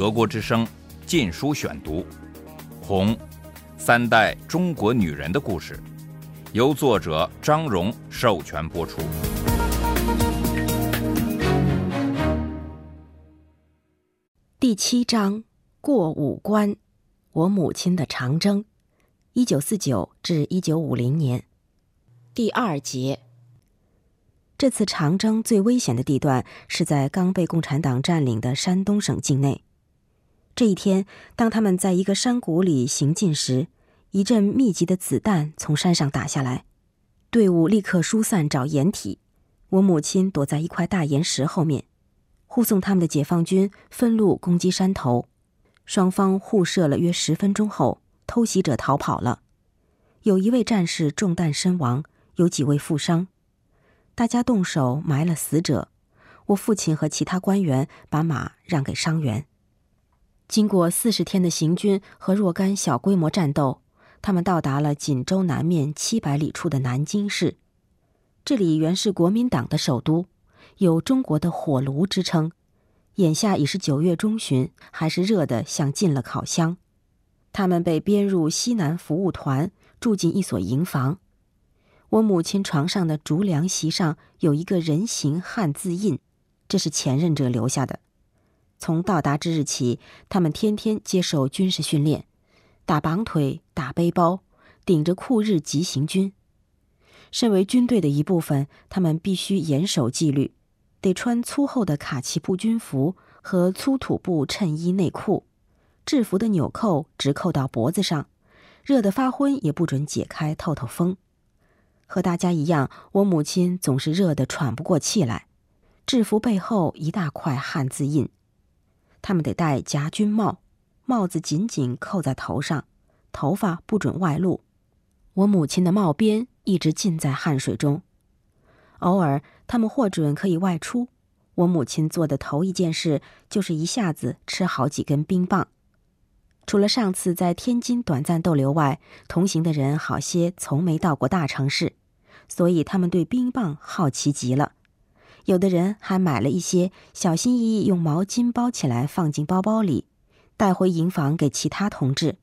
德国之声《禁书选读》，《红》，三代中国女人的故事，由作者张荣授权播出。第七章过五关，我母亲的长征，一九四九至一九五零年。第二节。这次长征最危险的地段是在刚被共产党占领的山东省境内。这一天，当他们在一个山谷里行进时，一阵密集的子弹从山上打下来，队伍立刻疏散找掩体。我母亲躲在一块大岩石后面。护送他们的解放军分路攻击山头，双方互射了约十分钟后，偷袭者逃跑了。有一位战士中弹身亡，有几位负伤。大家动手埋了死者。我父亲和其他官员把马让给伤员。经过四十天的行军和若干小规模战斗，他们到达了锦州南面七百里处的南京市。这里原是国民党的首都。有中国的火炉之称，眼下已是九月中旬，还是热得像进了烤箱。他们被编入西南服务团，住进一所营房。我母亲床上的竹凉席上有一个人形汉字印，这是前任者留下的。从到达之日起，他们天天接受军事训练，打绑腿、打背包，顶着酷日急行军。身为军队的一部分，他们必须严守纪律。得穿粗厚的卡其布军服和粗土布衬衣内裤，制服的纽扣直扣到脖子上，热得发昏也不准解开透透风。和大家一样，我母亲总是热得喘不过气来。制服背后一大块汉字印，他们得戴夹军帽，帽子紧紧扣在头上，头发不准外露。我母亲的帽边一直浸在汗水中。偶尔，他们获准可以外出。我母亲做的头一件事就是一下子吃好几根冰棒。除了上次在天津短暂逗留外，同行的人好些从没到过大城市，所以他们对冰棒好奇极了。有的人还买了一些，小心翼翼用毛巾包起来放进包包里，带回营房给其他同志。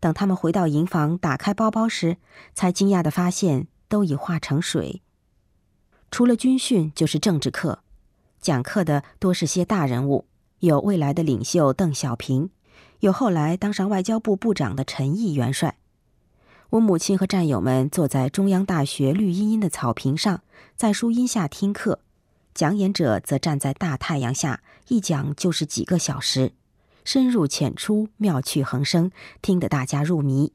等他们回到营房，打开包包时，才惊讶地发现都已化成水。除了军训，就是政治课，讲课的多是些大人物，有未来的领袖邓小平，有后来当上外交部部长的陈毅元帅。我母亲和战友们坐在中央大学绿茵茵的草坪上，在树荫下听课，讲演者则站在大太阳下，一讲就是几个小时，深入浅出，妙趣横生，听得大家入迷。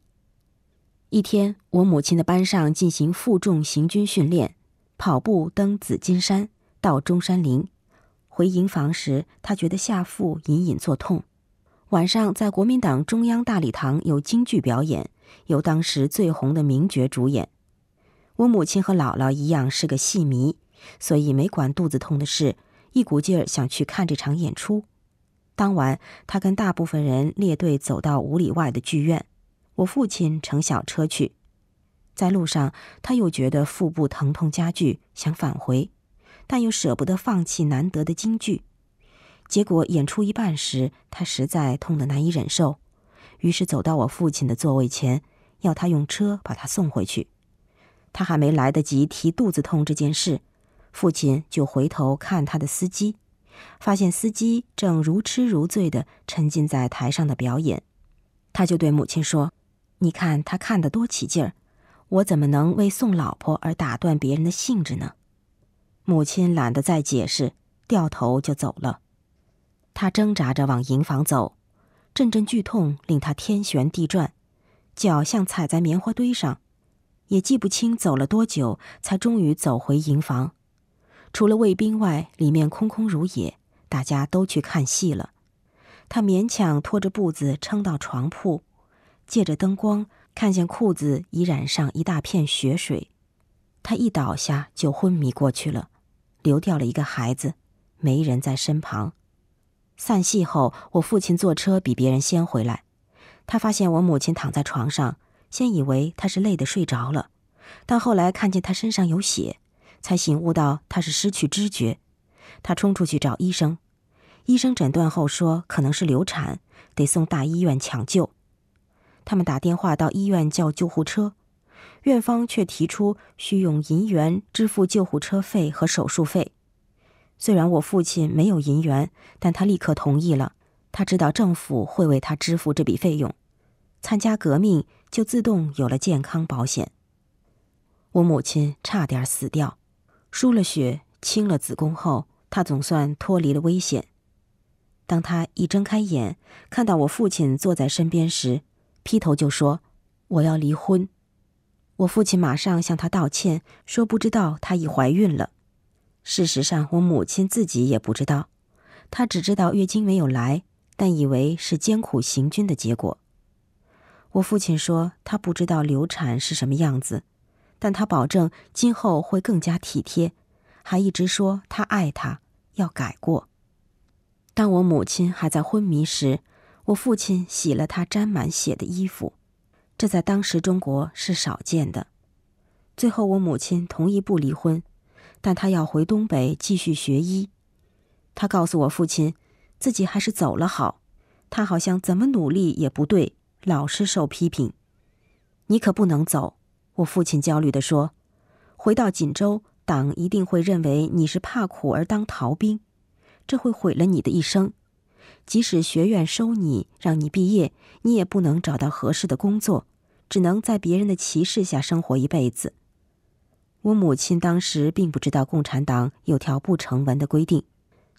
一天，我母亲的班上进行负重行军训练。跑步登紫金山，到中山陵，回营房时，她觉得下腹隐隐作痛。晚上在国民党中央大礼堂有京剧表演，由当时最红的名角主演。我母亲和姥姥一样是个戏迷，所以没管肚子痛的事，一股劲儿想去看这场演出。当晚，他跟大部分人列队走到五里外的剧院，我父亲乘小车去。在路上，他又觉得腹部疼痛加剧，想返回，但又舍不得放弃难得的京剧。结果演出一半时，他实在痛得难以忍受，于是走到我父亲的座位前，要他用车把他送回去。他还没来得及提肚子痛这件事，父亲就回头看他的司机，发现司机正如痴如醉地沉浸在台上的表演。他就对母亲说：“你看他看得多起劲儿。”我怎么能为送老婆而打断别人的兴致呢？母亲懒得再解释，掉头就走了。他挣扎着往营房走，阵阵剧痛令他天旋地转，脚像踩在棉花堆上，也记不清走了多久，才终于走回营房。除了卫兵外，里面空空如也，大家都去看戏了。他勉强拖着步子撑到床铺，借着灯光。看见裤子已染上一大片血水，他一倒下就昏迷过去了，流掉了一个孩子，没人在身旁。散戏后，我父亲坐车比别人先回来，他发现我母亲躺在床上，先以为她是累得睡着了，但后来看见她身上有血，才醒悟到她是失去知觉。他冲出去找医生，医生诊断后说可能是流产，得送大医院抢救。他们打电话到医院叫救护车，院方却提出需用银元支付救护车费和手术费。虽然我父亲没有银元，但他立刻同意了。他知道政府会为他支付这笔费用，参加革命就自动有了健康保险。我母亲差点死掉，输了血，清了子宫后，她总算脱离了危险。当她一睁开眼，看到我父亲坐在身边时，劈头就说：“我要离婚。”我父亲马上向她道歉，说不知道她已怀孕了。事实上，我母亲自己也不知道，她只知道月经没有来。但以为是艰苦行军的结果。我父亲说他不知道流产是什么样子，但他保证今后会更加体贴，还一直说他爱他，要改过。当我母亲还在昏迷时，我父亲洗了她沾满血的衣服，这在当时中国是少见的。最后，我母亲同意不离婚，但她要回东北继续学医。她告诉我父亲。自己还是走了好，他好像怎么努力也不对，老是受批评。你可不能走，我父亲焦虑地说。回到锦州，党一定会认为你是怕苦而当逃兵，这会毁了你的一生。即使学院收你，让你毕业，你也不能找到合适的工作，只能在别人的歧视下生活一辈子。我母亲当时并不知道共产党有条不成文的规定。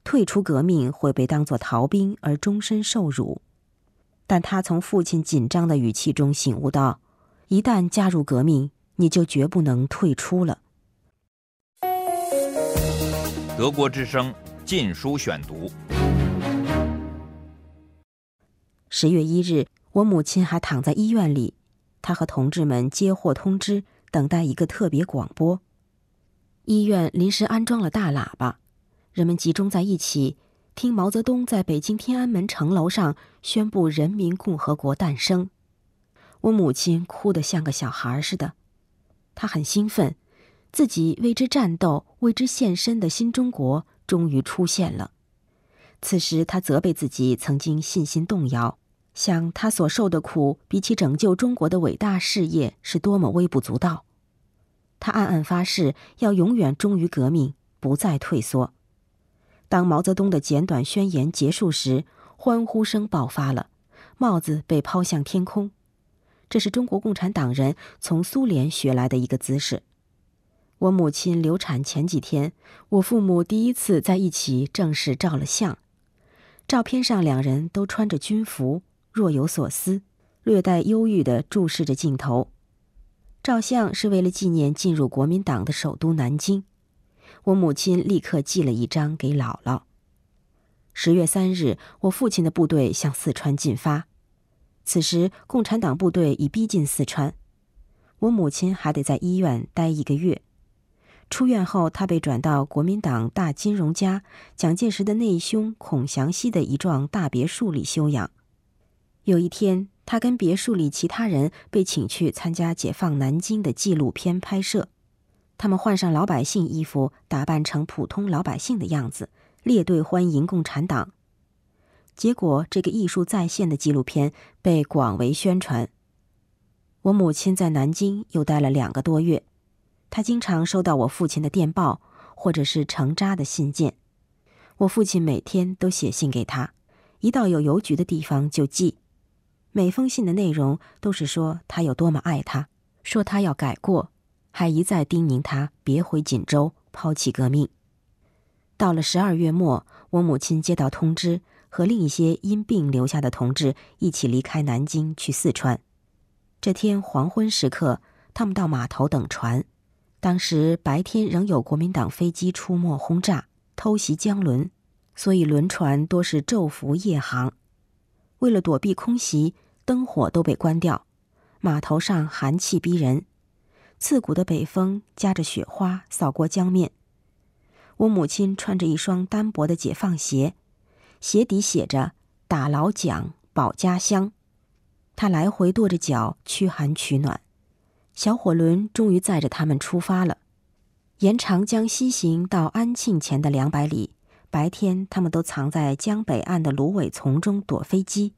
退出革命会被当作逃兵而终身受辱，但他从父亲紧张的语气中醒悟到，一旦加入革命，你就绝不能退出了。德国之声《禁书选读》。十月一日，我母亲还躺在医院里，她和同志们接获通知，等待一个特别广播。医院临时安装了大喇叭。人们集中在一起，听毛泽东在北京天安门城楼上宣布人民共和国诞生。我母亲哭得像个小孩似的，她很兴奋，自己为之战斗、为之献身的新中国终于出现了。此时，她责备自己曾经信心动摇，想她所受的苦比起拯救中国的伟大事业是多么微不足道。她暗暗发誓要永远忠于革命，不再退缩。当毛泽东的简短宣言结束时，欢呼声爆发了，帽子被抛向天空。这是中国共产党人从苏联学来的一个姿势。我母亲流产前几天，我父母第一次在一起正式照了相。照片上两人都穿着军服，若有所思，略带忧郁地注视着镜头。照相是为了纪念进入国民党的首都南京。我母亲立刻寄了一张给姥姥。十月三日，我父亲的部队向四川进发，此时共产党部队已逼近四川，我母亲还得在医院待一个月。出院后，她被转到国民党大金融家蒋介石的内兄孔祥熙的一幢大别墅里休养。有一天，他跟别墅里其他人被请去参加解放南京的纪录片拍摄。他们换上老百姓衣服，打扮成普通老百姓的样子，列队欢迎共产党。结果，这个艺术再现的纪录片被广为宣传。我母亲在南京又待了两个多月，她经常收到我父亲的电报，或者是成扎的信件。我父亲每天都写信给她，一到有邮局的地方就寄。每封信的内容都是说他有多么爱她，说他要改过。还一再叮咛他别回锦州，抛弃革命。到了十二月末，我母亲接到通知，和另一些因病留下的同志一起离开南京去四川。这天黄昏时刻，他们到码头等船。当时白天仍有国民党飞机出没轰炸、偷袭江轮，所以轮船多是昼伏夜航。为了躲避空袭，灯火都被关掉，码头上寒气逼人。刺骨的北风夹着雪花扫过江面。我母亲穿着一双单薄的解放鞋，鞋底写着“打老蒋，保家乡”。他来回跺着脚驱寒取暖。小火轮终于载着他们出发了。沿长江西行到安庆前的两百里，白天他们都藏在江北岸的芦苇丛中躲飞机。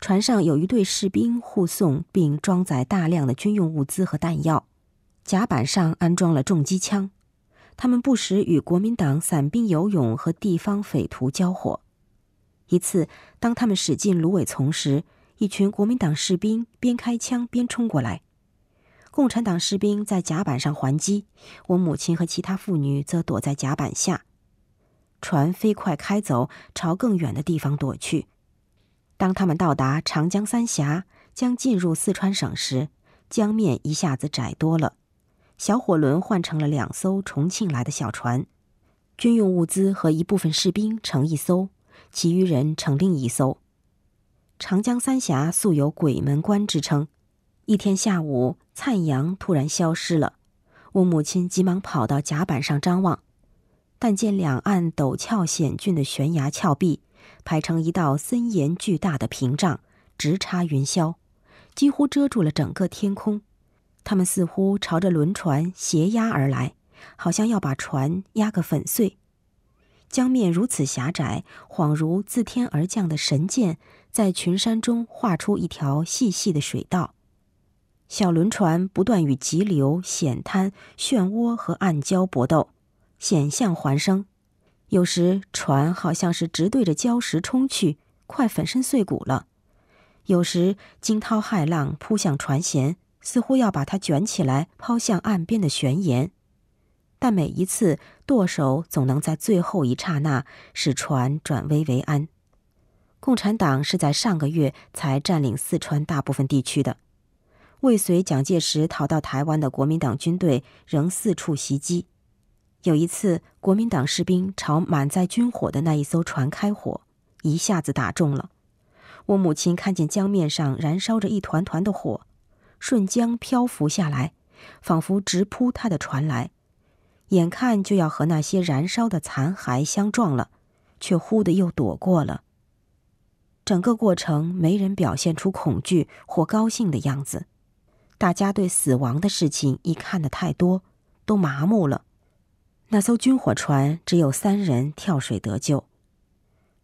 船上有一队士兵护送并装载大量的军用物资和弹药，甲板上安装了重机枪。他们不时与国民党散兵游勇和地方匪徒交火。一次，当他们驶进芦苇丛时，一群国民党士兵边开枪边冲过来，共产党士兵在甲板上还击，我母亲和其他妇女则躲在甲板下。船飞快开走，朝更远的地方躲去。当他们到达长江三峡，将进入四川省时，江面一下子窄多了。小火轮换成了两艘重庆来的小船，军用物资和一部分士兵乘一艘，其余人乘另一艘。长江三峡素有“鬼门关”之称。一天下午，灿阳突然消失了，我母亲急忙跑到甲板上张望，但见两岸陡峭险峻的悬崖峭壁。排成一道森严巨大的屏障，直插云霄，几乎遮住了整个天空。他们似乎朝着轮船斜压而来，好像要把船压个粉碎。江面如此狭窄，恍如自天而降的神箭，在群山中画出一条细细的水道。小轮船不断与急流、险滩、漩涡和暗礁搏斗，险象环生。有时船好像是直对着礁石冲去，快粉身碎骨了；有时惊涛骇浪扑向船舷，似乎要把它卷起来抛向岸边的悬岩。但每一次舵手总能在最后一刹那使船转危为安。共产党是在上个月才占领四川大部分地区的，未随蒋介石逃到台湾的国民党军队仍四处袭击。有一次，国民党士兵朝满载军火的那一艘船开火，一下子打中了。我母亲看见江面上燃烧着一团团的火，顺江漂浮下来，仿佛直扑他的船来，眼看就要和那些燃烧的残骸相撞了，却忽的又躲过了。整个过程没人表现出恐惧或高兴的样子，大家对死亡的事情一看得太多，都麻木了。那艘军火船只有三人跳水得救。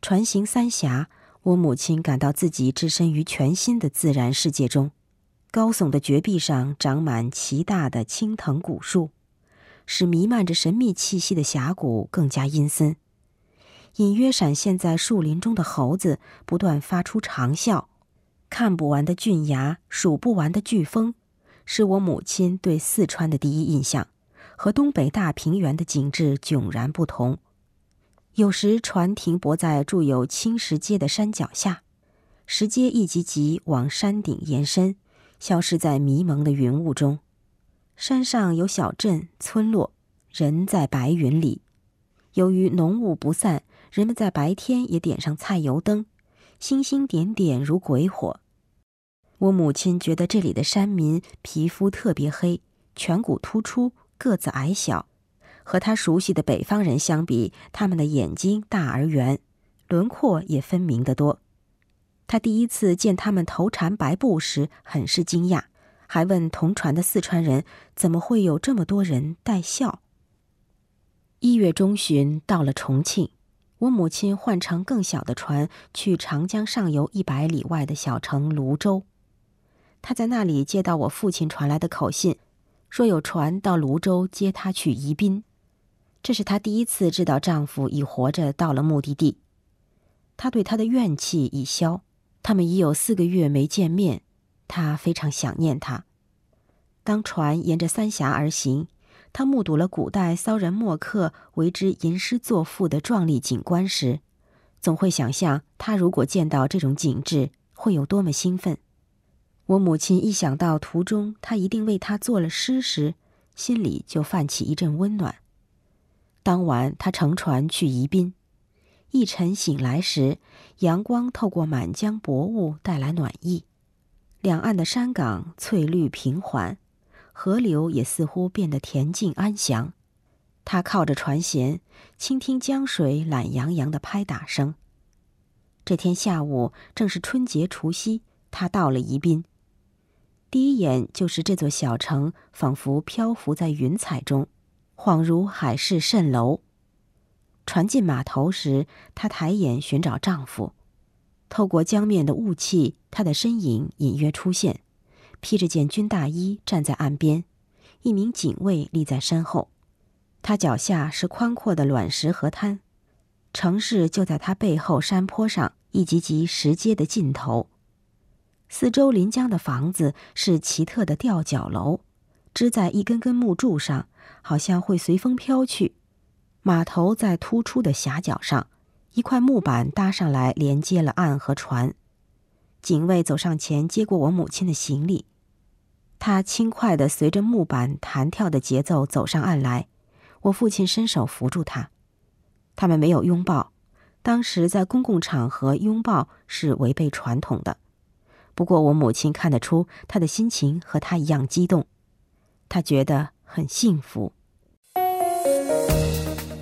船行三峡，我母亲感到自己置身于全新的自然世界中。高耸的绝壁上长满奇大的青藤古树，使弥漫着神秘气息的峡谷更加阴森。隐约闪现在树林中的猴子不断发出长啸。看不完的峻崖，数不完的飓风，是我母亲对四川的第一印象。和东北大平原的景致迥然不同。有时船停泊在筑有青石阶的山脚下，石阶一级级往山顶延伸，消失在迷蒙的云雾中。山上有小镇村落，人在白云里。由于浓雾不散，人们在白天也点上菜油灯，星星点点如鬼火。我母亲觉得这里的山民皮肤特别黑，颧骨突出。个子矮小，和他熟悉的北方人相比，他们的眼睛大而圆，轮廓也分明得多。他第一次见他们头缠白布时，很是惊讶，还问同船的四川人怎么会有这么多人带孝。一月中旬到了重庆，我母亲换乘更小的船去长江上游一百里外的小城泸州，她在那里接到我父亲传来的口信。说有船到泸州接她去宜宾，这是她第一次知道丈夫已活着到了目的地。她对他的怨气已消，他们已有四个月没见面，他非常想念他。当船沿着三峡而行，他目睹了古代骚人墨客为之吟诗作赋的壮丽景观时，总会想象他如果见到这种景致会有多么兴奋。我母亲一想到途中他一定为他作了诗时，心里就泛起一阵温暖。当晚，他乘船去宜宾，一晨醒来时，阳光透过满江薄雾带来暖意，两岸的山岗翠绿平缓，河流也似乎变得恬静安详。他靠着船舷，倾听江水懒洋洋的拍打声。这天下午正是春节除夕，他到了宜宾。第一眼就是这座小城，仿佛漂浮在云彩中，恍如海市蜃楼。船进码头时，她抬眼寻找丈夫。透过江面的雾气，他的身影隐约出现，披着件军大衣站在岸边，一名警卫立在身后。他脚下是宽阔的卵石河滩，城市就在他背后山坡上一级级石阶的尽头。四周临江的房子是奇特的吊脚楼，支在一根根木柱上，好像会随风飘去。码头在突出的峡角上。一块木板搭上来，连接了岸和船。警卫走上前，接过我母亲的行李。他轻快地随着木板弹跳的节奏走上岸来。我父亲伸手扶住他。他们没有拥抱，当时在公共场合拥抱是违背传统的。不过我母亲看得出他的心情和他一样激动，他觉得很幸福。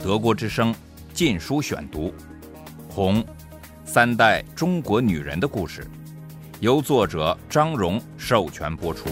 德国之声《禁书选读》。红，三代中国女人的故事，由作者张荣授权播出。